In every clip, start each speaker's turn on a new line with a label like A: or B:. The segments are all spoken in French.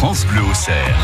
A: France Bleu au cerf.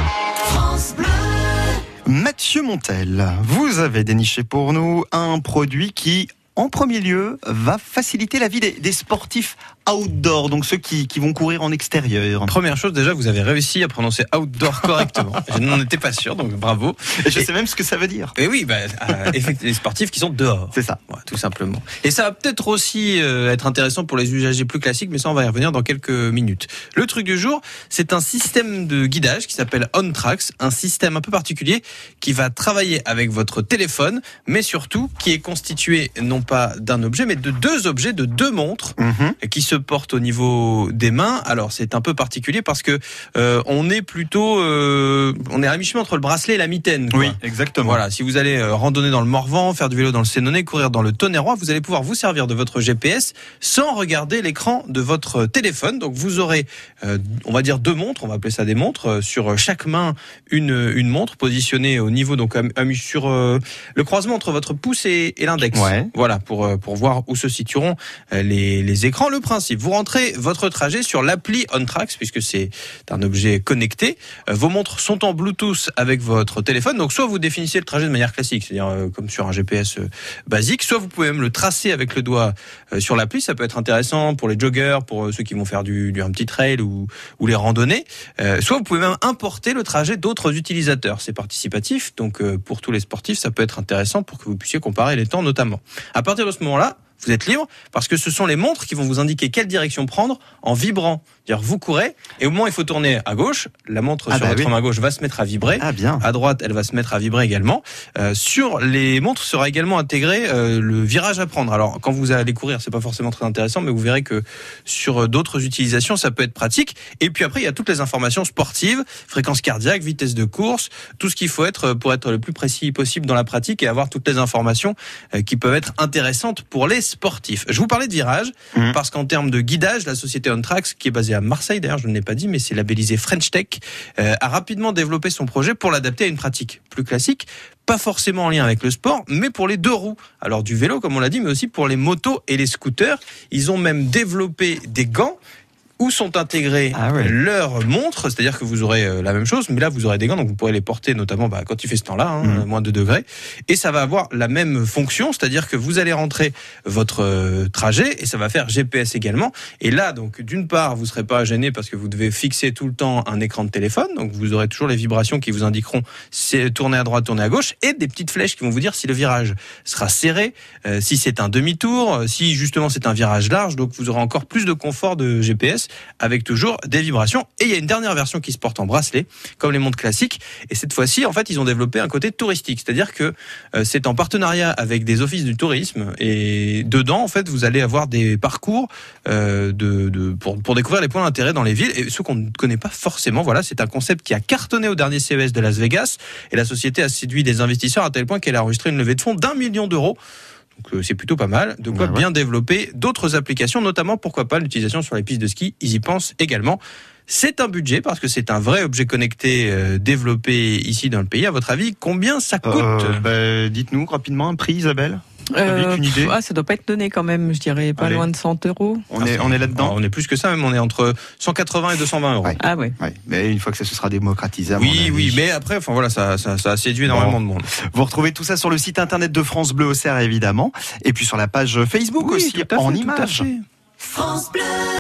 B: Mathieu Montel, vous avez déniché pour nous un produit qui, en premier lieu, va faciliter la vie des, des sportifs outdoor, donc ceux qui, qui, vont courir en extérieur.
C: Première chose, déjà, vous avez réussi à prononcer outdoor correctement. je n'en étais pas sûr, donc bravo.
B: Et je sais même ce que ça veut dire.
C: Et oui, bah, euh, les sportifs qui sont dehors.
B: C'est ça.
C: Ouais, tout simplement. Et ça va peut-être aussi euh, être intéressant pour les usagers plus classiques, mais ça, on va y revenir dans quelques minutes. Le truc du jour, c'est un système de guidage qui s'appelle OnTracks, un système un peu particulier qui va travailler avec votre téléphone, mais surtout qui est constitué non pas d'un objet, mais de deux objets, de deux montres, -hmm. qui se porte au niveau des mains. Alors c'est un peu particulier parce que euh, on est plutôt, euh, on est à mi-chemin entre le bracelet et la mitaine. Quoi.
B: Oui, exactement.
C: Voilà, si vous allez euh, randonner dans le Morvan, faire du vélo dans le Sénonais, courir dans le Tonnerrois, vous allez pouvoir vous servir de votre GPS sans regarder l'écran de votre téléphone. Donc vous aurez, euh, on va dire deux montres, on va appeler ça des montres, euh, sur chaque main une une montre positionnée au niveau donc sur euh, le croisement entre votre pouce et, et l'index.
B: Ouais.
C: Voilà pour pour voir où se situeront les les écrans. Le principe, vous rentrez votre trajet sur l'appli OnTracks puisque c'est un objet connecté. Vos montres sont en Bluetooth avec votre téléphone. Donc soit vous définissez le trajet de manière classique, c'est-à-dire euh, comme sur un GPS euh, basique, soit vous pouvez même le tracer avec le doigt euh, sur l'appli. Ça peut être intéressant pour les joggers, pour ceux qui vont faire du, un petit trail ou, ou les randonnées. soit vous pouvez même importer le trajet d'autres utilisateurs. C'est participatif, donc pour tous les sportifs, ça peut être intéressant pour que vous puissiez comparer les temps notamment. Partir de ce moment-là, vous êtes libre parce que ce sont les montres qui vont vous indiquer quelle direction prendre en vibrant. C'est-à-dire vous courez et au moment où il faut tourner à gauche, la montre
B: ah
C: sur
B: bah
C: votre
B: oui.
C: main gauche va se mettre à vibrer.
B: Ah bien.
C: À droite, elle va se mettre à vibrer également. Euh, sur les montres sera également intégré euh, le virage à prendre. Alors quand vous allez courir, c'est pas forcément très intéressant, mais vous verrez que sur d'autres utilisations, ça peut être pratique. Et puis après, il y a toutes les informations sportives, fréquence cardiaque, vitesse de course, tout ce qu'il faut être pour être le plus précis possible dans la pratique et avoir toutes les informations euh, qui peuvent être intéressantes pour les sportifs. Je vous parlais de virage
B: Mhm.
C: parce qu'en termes de guidage, la société OnTracks, qui est basée à Marseille d'ailleurs, je ne l'ai pas dit, mais c'est labellisé French Tech, euh, a rapidement développé son projet pour l'adapter à une pratique plus classique, pas forcément en lien avec le sport, mais pour les deux roues. Alors du vélo, comme on l'a dit, mais aussi pour les motos et les scooters. Ils ont même développé des gants où sont intégrés
B: Ah ouais.
C: leurs montres, c'est-à-dire que vous aurez euh, la même chose, mais là vous aurez des gants, donc vous pourrez les porter notamment bah, quand il fait ce temps-là, hein,
B: Mhm.
C: moins de degrés, et ça va avoir la même fonction, c'est-à-dire que vous allez rentrer votre euh, trajet et ça va faire GPS également. Et là, donc d'une part, vous serez pas gêné parce que vous devez fixer tout le temps un écran de téléphone, donc vous aurez toujours les vibrations qui vous indiqueront c'est tourner à droite, tourner à gauche, et des petites flèches qui vont vous dire si le virage sera serré, euh, si c'est un demi-tour, si justement c'est un virage large, donc vous aurez encore plus de confort de GPS avec toujours des vibrations. Et il y a une dernière version qui se porte en bracelet, comme les montres classiques. Et cette fois-ci, en fait, ils ont développé un côté touristique, c'est-à-dire que euh, c'est en partenariat avec des offices du tourisme. Et dedans, en fait, vous allez avoir des parcours euh, de, pour, pour découvrir les points d'intérêt dans les villes et ceux qu'on ne connaît pas forcément. Voilà, c'est un concept qui a cartonné au dernier CES de Las Vegas. Et la société a séduit des investisseurs à tel point qu'elle a enregistré une levée de fonds d'un million d'euros. Donc euh, c'est plutôt pas mal. De quoi
B: ouais.
C: bien développer d'autres applications, notamment pourquoi pas l'utilisation sur les pistes de ski. Ils y pensent également. C'est un budget parce que c'est un vrai objet connecté euh, développé ici dans le pays. À votre avis, combien ça coûte?
B: Euh, bah, Dites-nous rapidement un prix, Isabelle.
D: Euh,
B: Avec une idée
D: ah, ça doit pas être donné quand même, je dirais pas
B: Allez.
D: loin de 100 euros.
B: On est, on est
C: Ah,
B: là-dedans.
C: On est plus que ça, même on est entre 180 et 220 euros.
B: Ouais.
D: Ah ouais.
B: Ouais. Mais une fois que ça se sera démocratisé,
C: Oui, oui, mais après, enfin voilà, ça, ça, ça a séduit énormément de monde.
B: Vous retrouvez tout ça sur le site internet de France Bleu au Cerf, évidemment. Et puis sur la page Facebook
C: Oui,
B: aussi,
C: tout à fait,
B: en images.
C: fait.